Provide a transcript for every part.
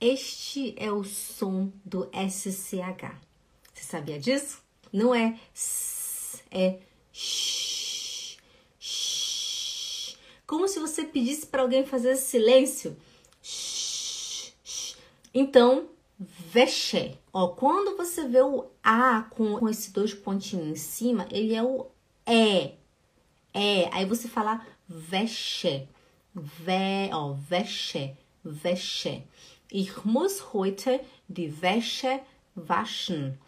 Este é o som do SCH. Você sabia disso? Não é s, é sh, sh. Como se você pedisse para alguém fazer silêncio. Sh, sh. Então, veche. Ó, quando você vê o A com, com esses dois pontinhos em cima, ele é o E. É. Aí você fala veche. Ve, ó, veche. Wäsche. Ich muss heute die Wäsche waschen.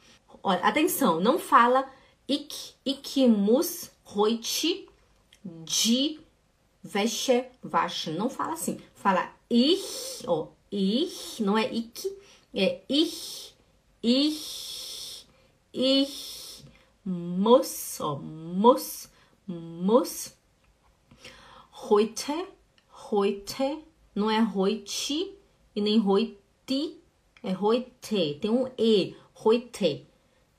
Olha, atenção, não fala ich, ich muss heute die Wäsche waschen. Não fala assim. Fala ich, ó, ich, não é ich, é ich, ich, ich muss, ó, muss, muss heute, heute não é roiti e nem roiti, é roite. Tem um E, roite.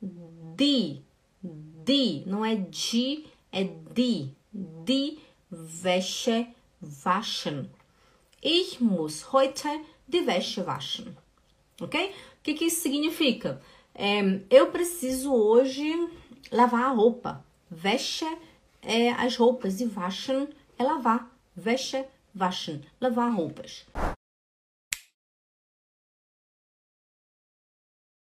Di, di, não é de, é di. Die Wäsche waschen. Ich muss heute die Wäsche waschen. Ok? O que, que isso significa? É, eu preciso hoje lavar a roupa. Wäsche é as roupas e waschen é lavar. Wäsche waschen, lavar roupas.